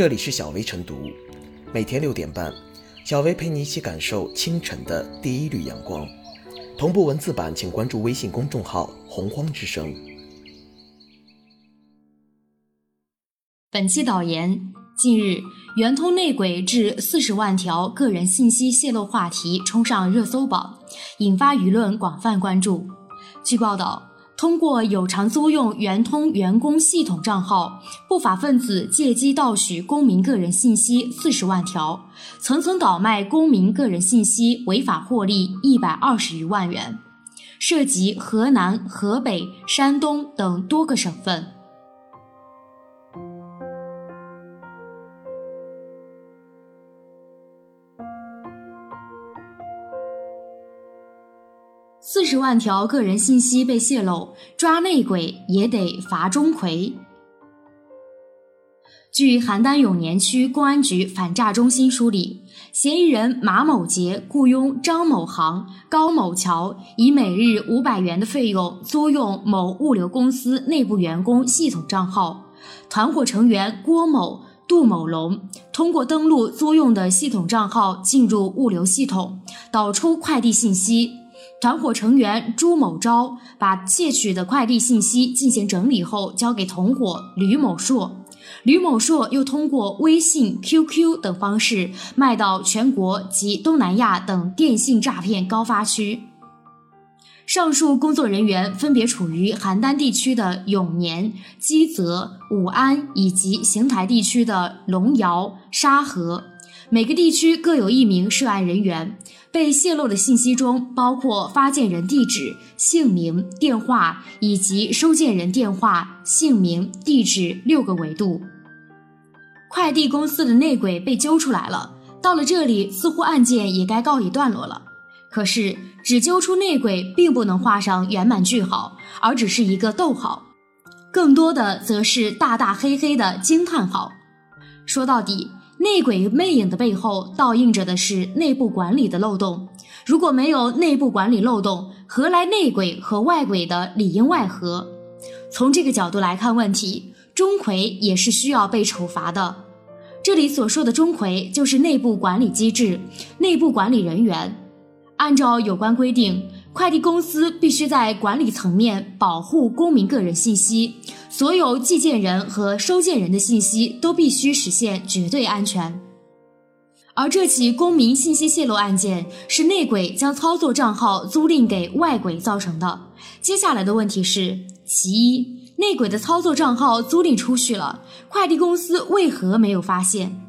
这里是小薇晨读，每天六点半，小薇陪你一起感受清晨的第一缕阳光。同步文字版，请关注微信公众号“洪荒之声”。本期导言：近日，圆通内鬼致四十万条个人信息泄露话题冲上热搜榜，引发舆论广泛关注。据报道。通过有偿租用圆通员工系统账号，不法分子借机盗取公民个人信息四十万条，层层倒卖公民个人信息，违法获利一百二十余万元，涉及河南、河北、山东等多个省份。四十万条个人信息被泄露，抓内鬼也得罚钟馗。据邯郸永年区公安局反诈中心梳理，嫌疑人马某杰雇佣张某航、高某桥，以每日五百元的费用租用某物流公司内部员工系统账号，团伙成员郭某、杜某龙通过登录租用的系统账号进入物流系统，导出快递信息。团伙成员朱某昭把窃取的快递信息进行整理后，交给同伙吕某硕，吕某硕又通过微信、QQ 等方式卖到全国及东南亚等电信诈骗高发区。上述工作人员分别处于邯郸地区的永年、基泽、武安以及邢台地区的龙窑、沙河。每个地区各有一名涉案人员，被泄露的信息中包括发件人地址、姓名、电话以及收件人电话、姓名、地址六个维度。快递公司的内鬼被揪出来了，到了这里，似乎案件也该告一段落了。可是，只揪出内鬼并不能画上圆满句号，而只是一个逗号，更多的则是大大黑黑的惊叹号。说到底。内鬼魅影的背后，倒映着的是内部管理的漏洞。如果没有内部管理漏洞，何来内鬼和外鬼的里应外合？从这个角度来看问题，钟馗也是需要被处罚的。这里所说的钟馗，就是内部管理机制、内部管理人员。按照有关规定。快递公司必须在管理层面保护公民个人信息，所有寄件人和收件人的信息都必须实现绝对安全。而这起公民信息泄露案件是内鬼将操作账号租赁给外鬼造成的。接下来的问题是：其一，内鬼的操作账号租赁出去了，快递公司为何没有发现？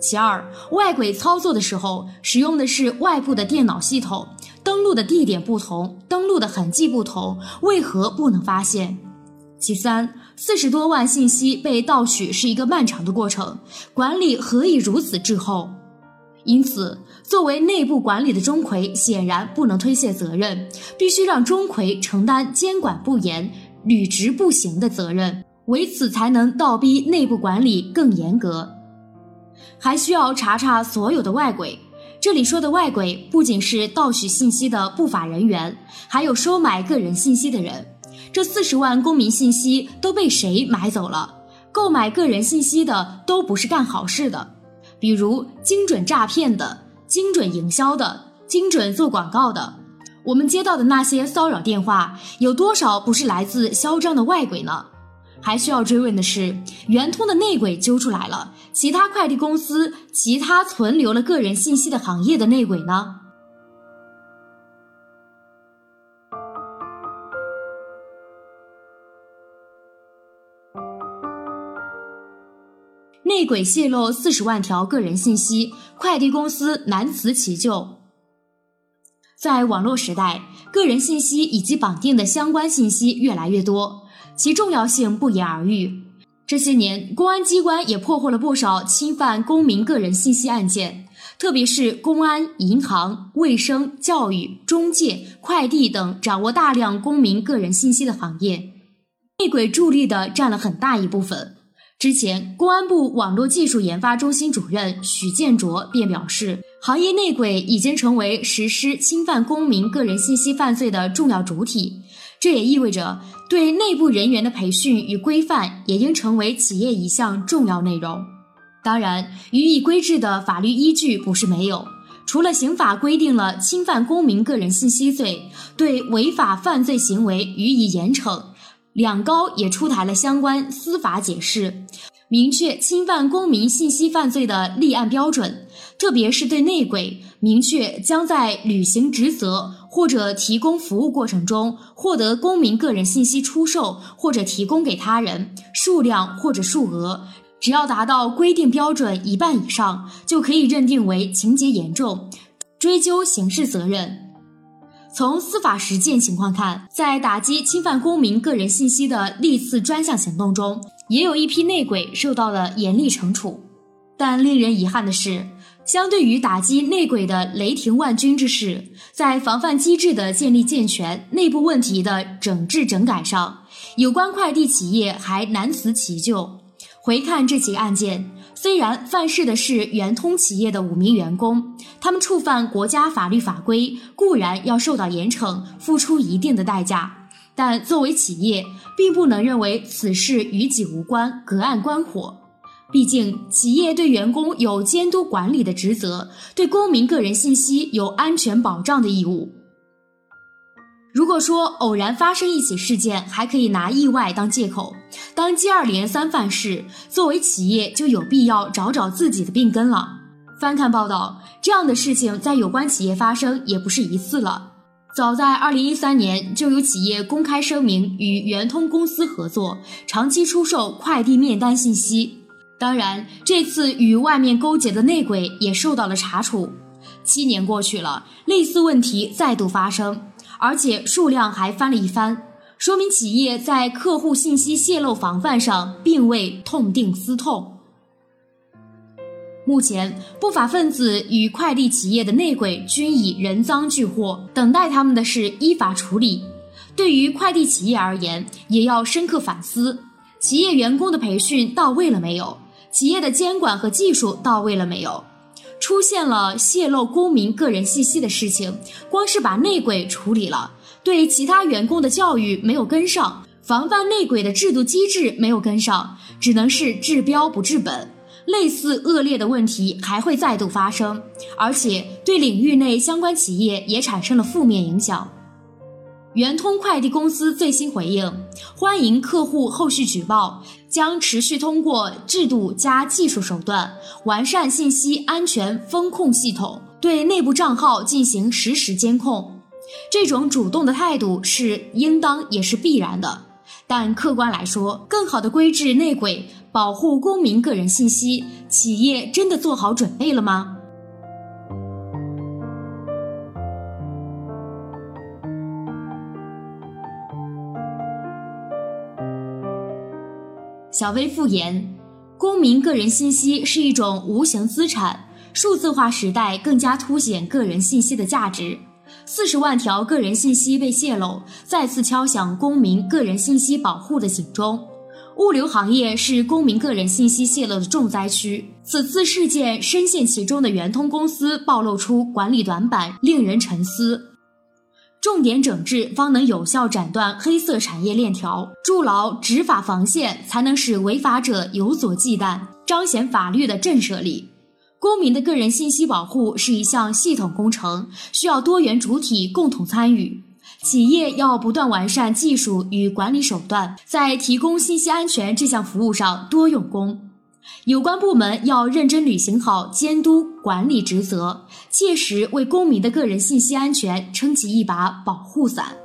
其二，外鬼操作的时候使用的是外部的电脑系统。登录的地点不同，登录的痕迹不同，为何不能发现？其三，四十多万信息被盗取是一个漫长的过程，管理何以如此滞后？因此，作为内部管理的钟馗显然不能推卸责任，必须让钟馗承担监管不严、履职不行的责任，为此才能倒逼内部管理更严格。还需要查查所有的外鬼。这里说的外鬼，不仅是盗取信息的不法人员，还有收买个人信息的人。这四十万公民信息都被谁买走了？购买个人信息的都不是干好事的，比如精准诈骗的、精准营销的、精准做广告的。我们接到的那些骚扰电话，有多少不是来自嚣张的外鬼呢？还需要追问的是，圆通的内鬼揪出来了，其他快递公司、其他存留了个人信息的行业的内鬼呢？内鬼泄露四十万条个人信息，快递公司难辞其咎。在网络时代，个人信息以及绑定的相关信息越来越多。其重要性不言而喻。这些年，公安机关也破获了不少侵犯公民个人信息案件，特别是公安、银行、卫生、教育、中介、快递等掌握大量公民个人信息的行业，内鬼助力的占了很大一部分。之前，公安部网络技术研发中心主任许建卓便表示，行业内鬼已经成为实施侵犯公民个人信息犯罪的重要主体。这也意味着，对内部人员的培训与规范也应成为企业一项重要内容。当然，予以规制的法律依据不是没有。除了刑法规定了侵犯公民个人信息罪，对违法犯罪行为予以严惩，两高也出台了相关司法解释，明确侵犯公民信息犯罪的立案标准。特别是对内鬼，明确将在履行职责或者提供服务过程中获得公民个人信息出售或者提供给他人，数量或者数额。只要达到规定标准一半以上，就可以认定为情节严重，追究刑事责任。从司法实践情况看，在打击侵犯公民个人信息的历次专项行动中，也有一批内鬼受到了严厉惩处。但令人遗憾的是，相对于打击内鬼的雷霆万钧之势，在防范机制的建立健全、内部问题的整治整改上，有关快递企业还难辞其咎。回看这起案件，虽然犯事的是圆通企业的五名员工，他们触犯国家法律法规，固然要受到严惩，付出一定的代价，但作为企业，并不能认为此事与己无关，隔岸观火。毕竟，企业对员工有监督管理的职责，对公民个人信息有安全保障的义务。如果说偶然发生一起事件，还可以拿意外当借口；当接二连三犯事，作为企业就有必要找找自己的病根了。翻看报道，这样的事情在有关企业发生也不是一次了。早在二零一三年，就有企业公开声明与圆通公司合作，长期出售快递面单信息。当然，这次与外面勾结的内鬼也受到了查处。七年过去了，类似问题再度发生。而且数量还翻了一番，说明企业在客户信息泄露防范上并未痛定思痛。目前，不法分子与快递企业的内鬼均已人赃俱获，等待他们的是依法处理。对于快递企业而言，也要深刻反思：企业员工的培训到位了没有？企业的监管和技术到位了没有？出现了泄露公民个人信息的事情，光是把内鬼处理了，对其他员工的教育没有跟上，防范内鬼的制度机制没有跟上，只能是治标不治本。类似恶劣的问题还会再度发生，而且对领域内相关企业也产生了负面影响。圆通快递公司最新回应：欢迎客户后续举报，将持续通过制度加技术手段，完善信息安全风控系统，对内部账号进行实时监控。这种主动的态度是应当也是必然的。但客观来说，更好的规制内鬼，保护公民个人信息，企业真的做好准备了吗？小微复言，公民个人信息是一种无形资产，数字化时代更加凸显个人信息的价值。四十万条个人信息被泄露，再次敲响公民个人信息保护的警钟。物流行业是公民个人信息泄露的重灾区，此次事件深陷其中的圆通公司暴露出管理短板，令人沉思。重点整治，方能有效斩断黑色产业链条，筑牢执法防线，才能使违法者有所忌惮，彰显法律的震慑力。公民的个人信息保护是一项系统工程，需要多元主体共同参与。企业要不断完善技术与管理手段，在提供信息安全这项服务上多用功。有关部门要认真履行好监督管理职责，切实为公民的个人信息安全撑起一把保护伞。